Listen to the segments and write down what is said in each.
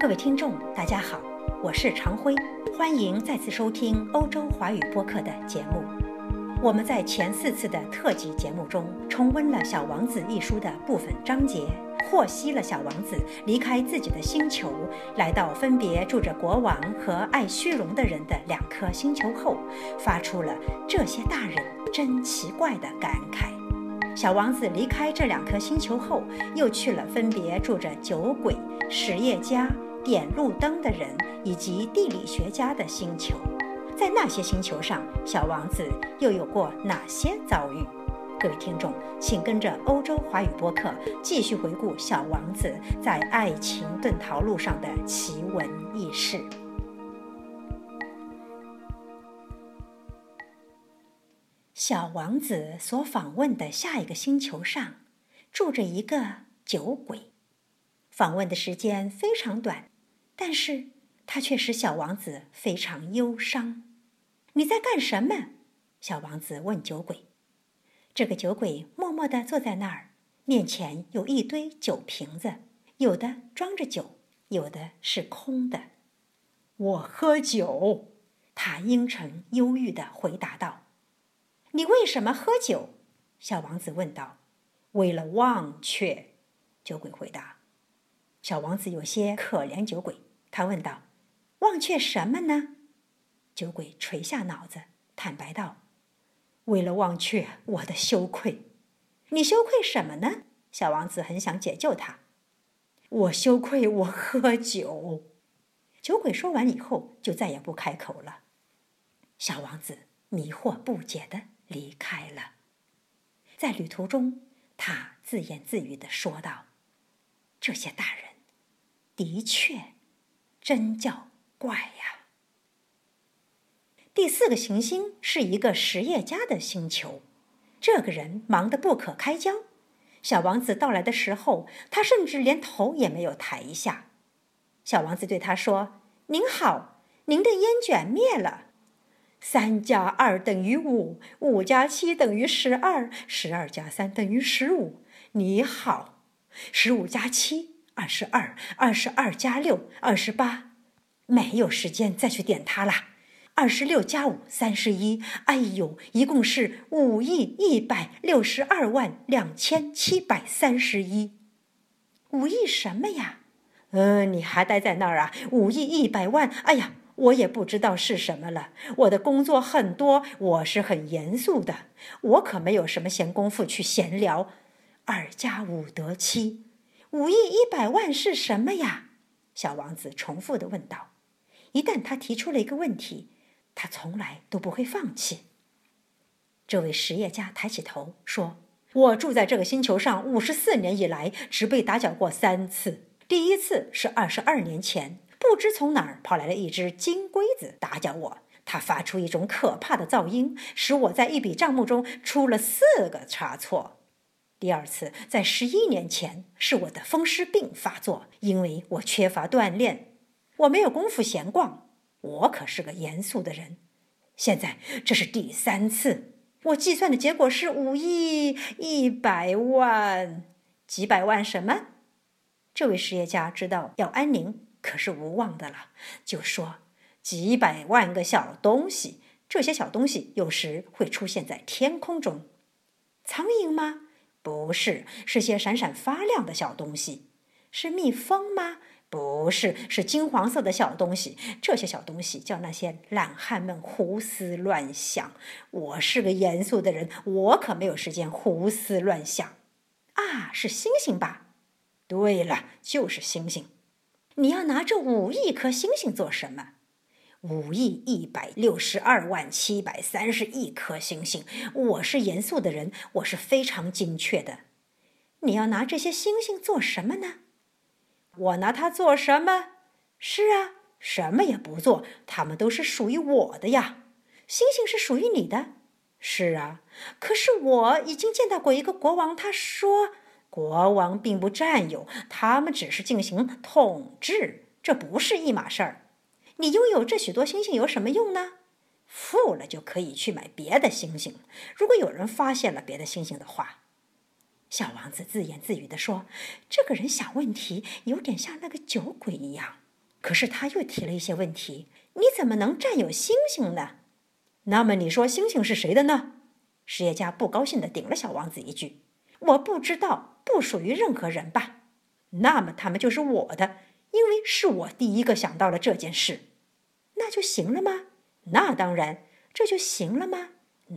各位听众，大家好，我是常辉，欢迎再次收听欧洲华语播客的节目。我们在前四次的特辑节目中，重温了《小王子》一书的部分章节，获悉了小王子离开自己的星球，来到分别住着国王和爱虚荣的人的两颗星球后，发出了“这些大人真奇怪”的感慨。小王子离开这两颗星球后，又去了分别住着酒鬼、实业家。点路灯的人以及地理学家的星球，在那些星球上，小王子又有过哪些遭遇？各位听众，请跟着欧洲华语播客继续回顾小王子在爱情遁逃路上的奇闻异事。小王子所访问的下一个星球上，住着一个酒鬼，访问的时间非常短。但是，他却使小王子非常忧伤。你在干什么？小王子问酒鬼。这个酒鬼默默地坐在那儿，面前有一堆酒瓶子，有的装着酒，有的是空的。我喝酒，他阴沉忧郁地回答道。你为什么喝酒？小王子问道。为了忘却，酒鬼回答。小王子有些可怜酒鬼。他问道：“忘却什么呢？”酒鬼垂下脑子，坦白道：“为了忘却我的羞愧。”“你羞愧什么呢？”小王子很想解救他。“我羞愧我喝酒。”酒鬼说完以后，就再也不开口了。小王子迷惑不解的离开了。在旅途中，他自言自语的说道：“这些大人，的确。”真叫怪呀！第四个行星是一个实业家的星球，这个人忙得不可开交。小王子到来的时候，他甚至连头也没有抬一下。小王子对他说：“您好，您的烟卷灭了。三加二等于五，五加七等于十二，十二加三等于十五。你好，十五加七。”二十二，二十二加六，二十八，没有时间再去点它了。二十六加五，三十一。哎呦，一共是五亿一百六十二万两千七百三十一。五亿什么呀？嗯，你还待在那儿啊？五亿一百万。哎呀，我也不知道是什么了。我的工作很多，我是很严肃的，我可没有什么闲工夫去闲聊。二加五得七。五亿一百万是什么呀？小王子重复的问道。一旦他提出了一个问题，他从来都不会放弃。这位实业家抬起头说：“我住在这个星球上五十四年以来，只被打搅过三次。第一次是二十二年前，不知从哪儿跑来了一只金龟子打搅我，它发出一种可怕的噪音，使我在一笔账目中出了四个差错。”第二次在十一年前，是我的风湿病发作，因为我缺乏锻炼，我没有功夫闲逛。我可是个严肃的人。现在这是第三次，我计算的结果是五亿一百万，几百万什么？这位实业家知道要安宁可是无望的了，就说几百万个小东西，这些小东西有时会出现在天空中，苍蝇吗？不是，是些闪闪发亮的小东西，是蜜蜂吗？不是，是金黄色的小东西。这些小东西叫那些懒汉们胡思乱想。我是个严肃的人，我可没有时间胡思乱想。啊，是星星吧？对了，就是星星。你要拿这五亿颗星星做什么？五亿一百六十二万七百三十亿颗星星。我是严肃的人，我是非常精确的。你要拿这些星星做什么呢？我拿它做什么？是啊，什么也不做，它们都是属于我的呀。星星是属于你的。是啊，可是我已经见到过一个国王，他说国王并不占有，他们只是进行统治，这不是一码事儿。你拥有这许多星星有什么用呢？富了就可以去买别的星星。如果有人发现了别的星星的话，小王子自言自语地说：“这个人想问题有点像那个酒鬼一样。”可是他又提了一些问题：你怎么能占有星星呢？那么你说星星是谁的呢？实业家不高兴地顶了小王子一句：“我不知道，不属于任何人吧？那么他们就是我的，因为是我第一个想到了这件事。那就行了吗？那当然，这就行了吗？”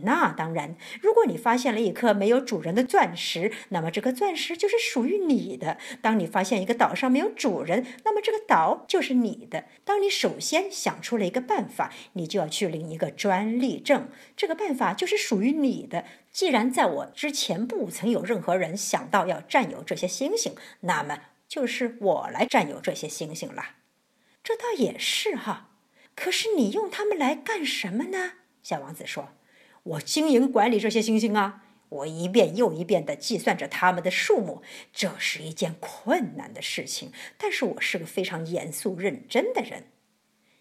那当然，如果你发现了一颗没有主人的钻石，那么这颗钻石就是属于你的。当你发现一个岛上没有主人，那么这个岛就是你的。当你首先想出了一个办法，你就要去领一个专利证，这个办法就是属于你的。既然在我之前不曾有任何人想到要占有这些星星，那么就是我来占有这些星星了。这倒也是哈，可是你用它们来干什么呢？小王子说。我经营管理这些星星啊，我一遍又一遍地计算着它们的数目，这是一件困难的事情。但是我是个非常严肃认真的人。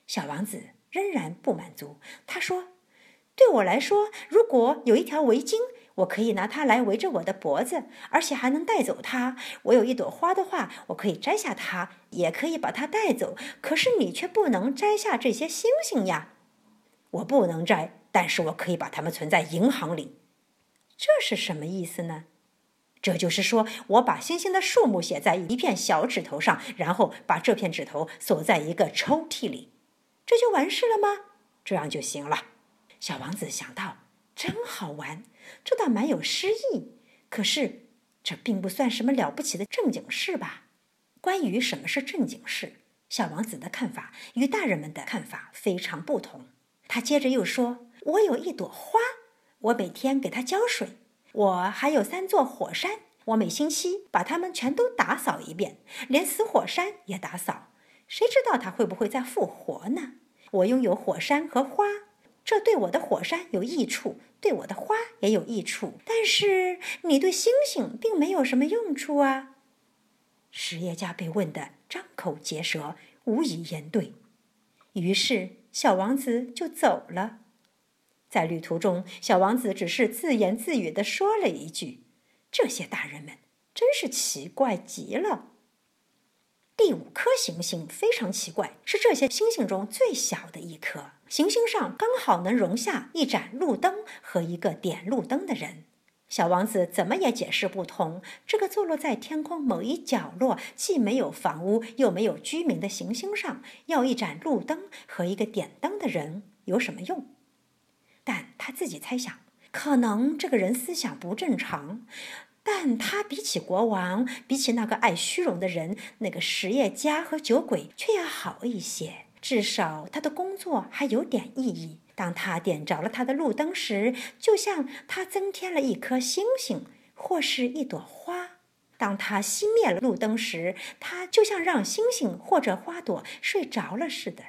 小王子仍然不满足，他说：“对我来说，如果有一条围巾，我可以拿它来围着我的脖子，而且还能带走它。我有一朵花的话，我可以摘下它，也可以把它带走。可是你却不能摘下这些星星呀！我不能摘。”但是我可以把它们存在银行里，这是什么意思呢？这就是说我把星星的数目写在一片小指头上，然后把这片指头锁在一个抽屉里，这就完事了吗？这样就行了。小王子想到，真好玩，这倒蛮有诗意。可是这并不算什么了不起的正经事吧？关于什么是正经事，小王子的看法与大人们的看法非常不同。他接着又说。我有一朵花，我每天给它浇水。我还有三座火山，我每星期把它们全都打扫一遍，连死火山也打扫。谁知道它会不会再复活呢？我拥有火山和花，这对我的火山有益处，对我的花也有益处。但是你对星星并没有什么用处啊！实业家被问得张口结舌，无以言对。于是小王子就走了。在旅途中，小王子只是自言自语地说了一句：“这些大人们真是奇怪极了。”第五颗行星非常奇怪，是这些星星中最小的一颗。行星上刚好能容下一盏路灯和一个点路灯的人。小王子怎么也解释不通，这个坐落在天空某一角落、既没有房屋又没有居民的行星上，要一盏路灯和一个点灯的人有什么用？但他自己猜想，可能这个人思想不正常，但他比起国王，比起那个爱虚荣的人，那个实业家和酒鬼，却要好一些。至少他的工作还有点意义。当他点着了他的路灯时，就像他增添了一颗星星或是一朵花；当他熄灭了路灯时，他就像让星星或者花朵睡着了似的。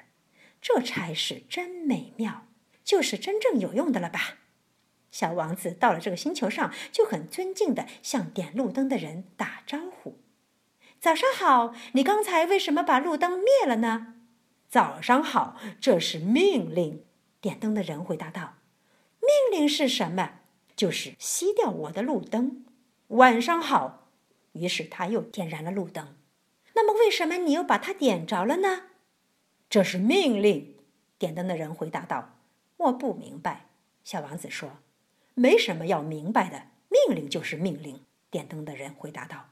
这才是真美妙。就是真正有用的了吧？小王子到了这个星球上，就很尊敬地向点路灯的人打招呼：“早上好，你刚才为什么把路灯灭了呢？”“早上好，这是命令。”点灯的人回答道。“命令是什么？就是熄掉我的路灯。”“晚上好。”于是他又点燃了路灯。“那么为什么你又把它点着了呢？”“这是命令。”点灯的人回答道。我不明白，小王子说：“没什么要明白的，命令就是命令。”点灯的人回答道：“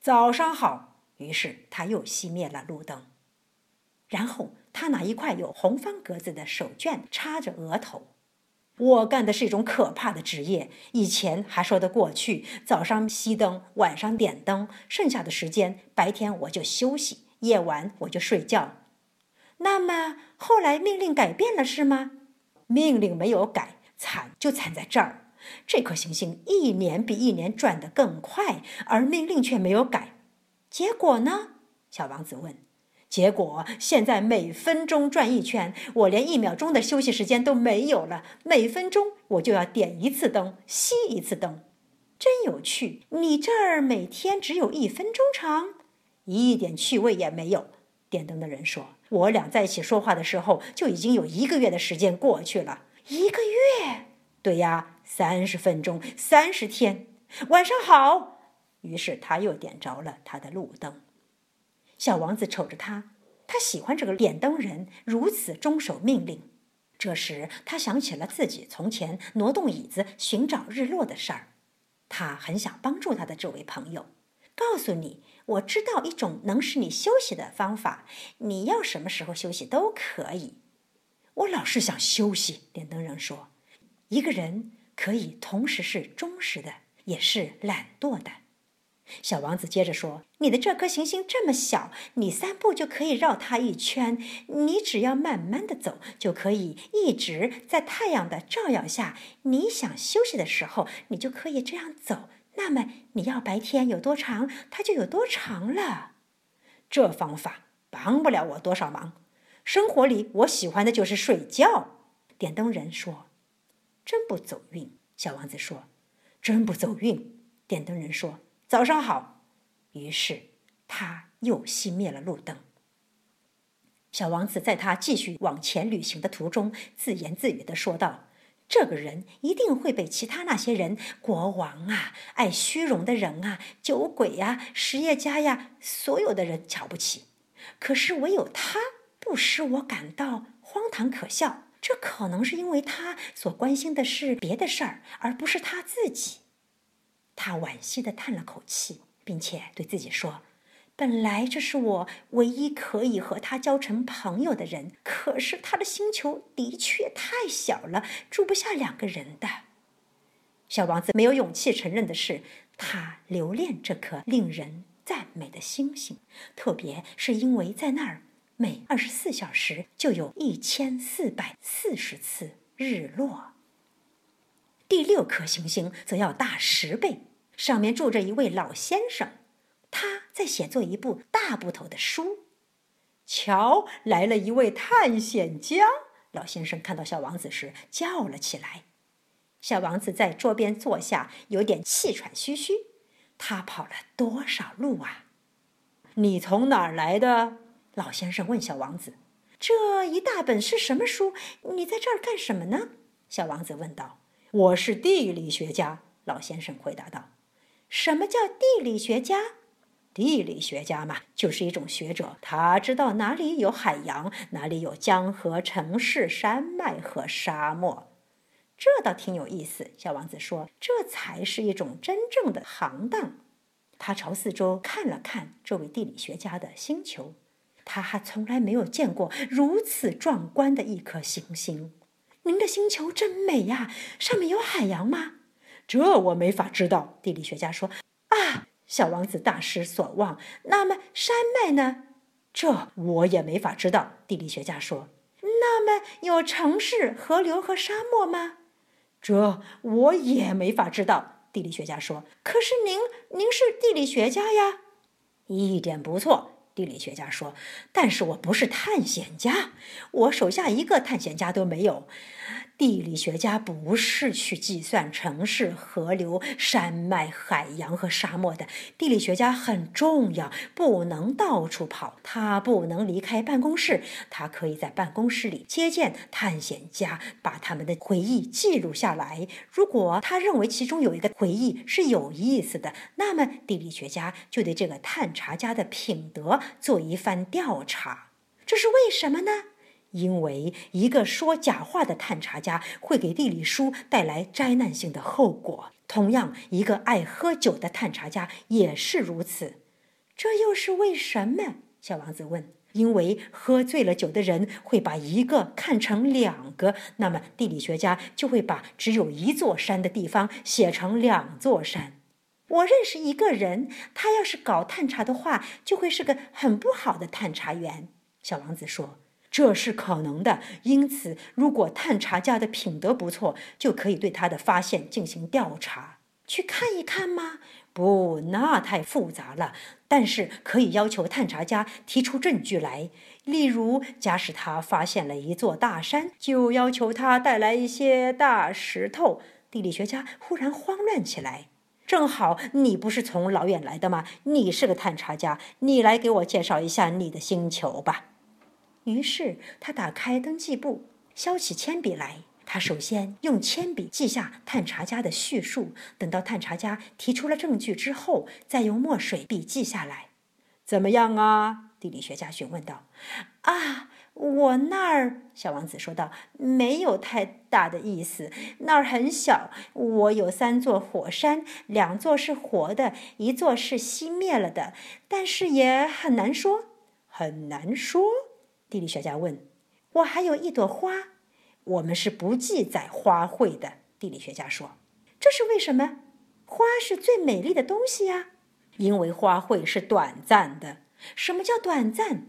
早上好。”于是他又熄灭了路灯，然后他拿一块有红方格子的手绢插着额头。我干的是一种可怕的职业，以前还说得过去，早上熄灯，晚上点灯，剩下的时间白天我就休息，夜晚我就睡觉。那么后来命令改变了是吗？命令没有改，惨就惨在这儿。这颗行星一年比一年转得更快，而命令却没有改。结果呢？小王子问。结果现在每分钟转一圈，我连一秒钟的休息时间都没有了。每分钟我就要点一次灯，熄一次灯。真有趣！你这儿每天只有一分钟长，一点趣味也没有。点灯的人说。我俩在一起说话的时候，就已经有一个月的时间过去了。一个月？对呀，三十分钟，三十天。晚上好。于是他又点着了他的路灯。小王子瞅着他，他喜欢这个点灯人如此遵守命令。这时，他想起了自己从前挪动椅子寻找日落的事儿。他很想帮助他的这位朋友，告诉你，我知道一种能使你休息的方法，你要什么时候休息都可以。我老是想休息，点灯人说。一个人可以同时是忠实的，也是懒惰的。小王子接着说：“你的这颗行星这么小，你三步就可以绕它一圈。你只要慢慢的走，就可以一直在太阳的照耀下。你想休息的时候，你就可以这样走。那么你要白天有多长，它就有多长了。这方法帮不了我多少忙。生活里，我喜欢的就是睡觉。”点灯人说：“真不走运。”小王子说：“真不走运。”点灯人说。早上好。于是他又熄灭了路灯。小王子在他继续往前旅行的途中，自言自语地说道：“这个人一定会被其他那些人——国王啊，爱虚荣的人啊，酒鬼呀，实业家呀，所有的人瞧不起。可是唯有他不使我感到荒唐可笑。这可能是因为他所关心的是别的事儿，而不是他自己。”他惋惜地叹了口气，并且对自己说：“本来这是我唯一可以和他交成朋友的人，可是他的星球的确太小了，住不下两个人的。”小王子没有勇气承认的是，他留恋这颗令人赞美的星星，特别是因为在那儿每二十四小时就有一千四百四十次日落。第六颗行星则要大十倍，上面住着一位老先生，他在写作一部大部头的书。瞧，来了一位探险家！老先生看到小王子时叫了起来。小王子在桌边坐下，有点气喘吁吁。他跑了多少路啊？你从哪儿来的？老先生问小王子。这一大本是什么书？你在这儿干什么呢？小王子问道。我是地理学家，老先生回答道。什么叫地理学家？地理学家嘛，就是一种学者，他知道哪里有海洋，哪里有江河、城市、山脉和沙漠。这倒挺有意思，小王子说。这才是一种真正的行当。他朝四周看了看这位地理学家的星球，他还从来没有见过如此壮观的一颗行星。您的星球真美呀，上面有海洋吗？这我没法知道。地理学家说：“啊，小王子大失所望。那么山脉呢？这我也没法知道。”地理学家说：“那么有城市、河流和沙漠吗？”这我也没法知道。地理学家说：“可是您，您是地理学家呀。”一点不错。地理学家说：“但是我不是探险家，我手下一个探险家都没有。地理学家不是去计算城市、河流、山脉、海洋和沙漠的。地理学家很重要，不能到处跑，他不能离开办公室。他可以在办公室里接见探险家，把他们的回忆记录下来。如果他认为其中有一个回忆是有意思的，那么地理学家就对这个探查家的品德。”做一番调查，这是为什么呢？因为一个说假话的探查家会给地理书带来灾难性的后果。同样，一个爱喝酒的探查家也是如此。这又是为什么？小王子问。因为喝醉了酒的人会把一个看成两个，那么地理学家就会把只有一座山的地方写成两座山。我认识一个人，他要是搞探查的话，就会是个很不好的探查员。小王子说：“这是可能的。因此，如果探查家的品德不错，就可以对他的发现进行调查，去看一看吗？不，那太复杂了。但是可以要求探查家提出证据来。例如，假使他发现了一座大山，就要求他带来一些大石头。”地理学家忽然慌乱起来。正好你不是从老远来的吗？你是个探查家，你来给我介绍一下你的星球吧。于是他打开登记簿，削起铅笔来。他首先用铅笔记下探查家的叙述，等到探查家提出了证据之后，再用墨水笔记下来。怎么样啊？地理学家询问道。“啊，我那儿……”小王子说道，“没有太大的意思。那儿很小。我有三座火山，两座是活的，一座是熄灭了的。但是也很难说，很难说。”地理学家问。“我还有一朵花，我们是不记载花卉的。”地理学家说。“这是为什么？花是最美丽的东西呀。”因为花卉是短暂的。什么叫短暂？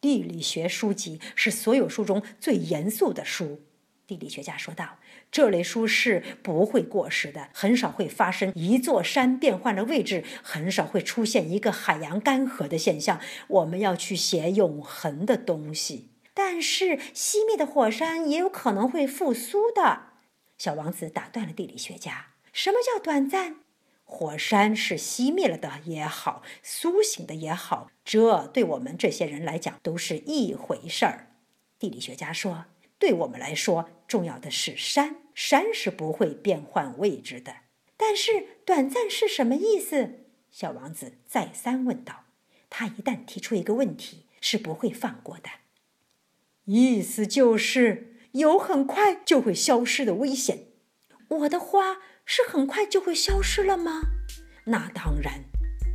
地理学书籍是所有书中最严肃的书。地理学家说道：“这类书是不会过时的，很少会发生一座山变换了位置，很少会出现一个海洋干涸的现象。我们要去写永恒的东西。但是熄灭的火山也有可能会复苏的。”小王子打断了地理学家：“什么叫短暂？”火山是熄灭了的也好，苏醒的也好，这对我们这些人来讲都是一回事儿。地理学家说：“对我们来说，重要的是山，山是不会变换位置的。”但是“短暂”是什么意思？小王子再三问道。他一旦提出一个问题，是不会放过的。意思就是有很快就会消失的危险。我的花。是很快就会消失了吗？那当然，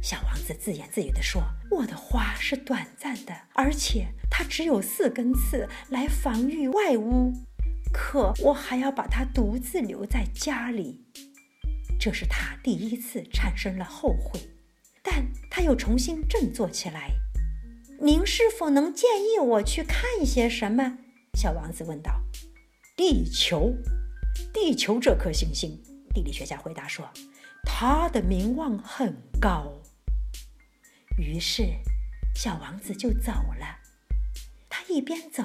小王子自言自语地说：“我的花是短暂的，而且它只有四根刺来防御外污。可我还要把它独自留在家里。”这是他第一次产生了后悔，但他又重新振作起来。“您是否能建议我去看一些什么？”小王子问道。“地球，地球这颗行星。”地理学家回答说：“它的名望很高。”于是，小王子就走了。他一边走，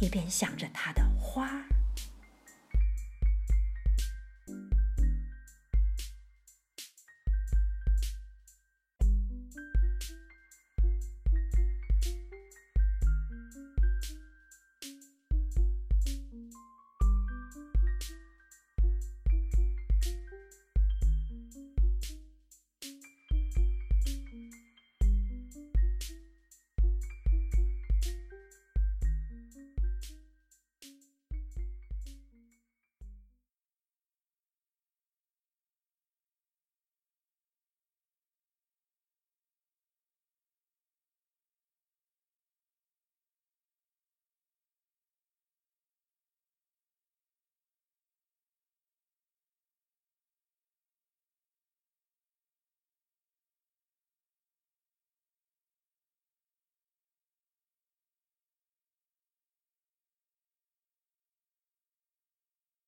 一边想着他的花。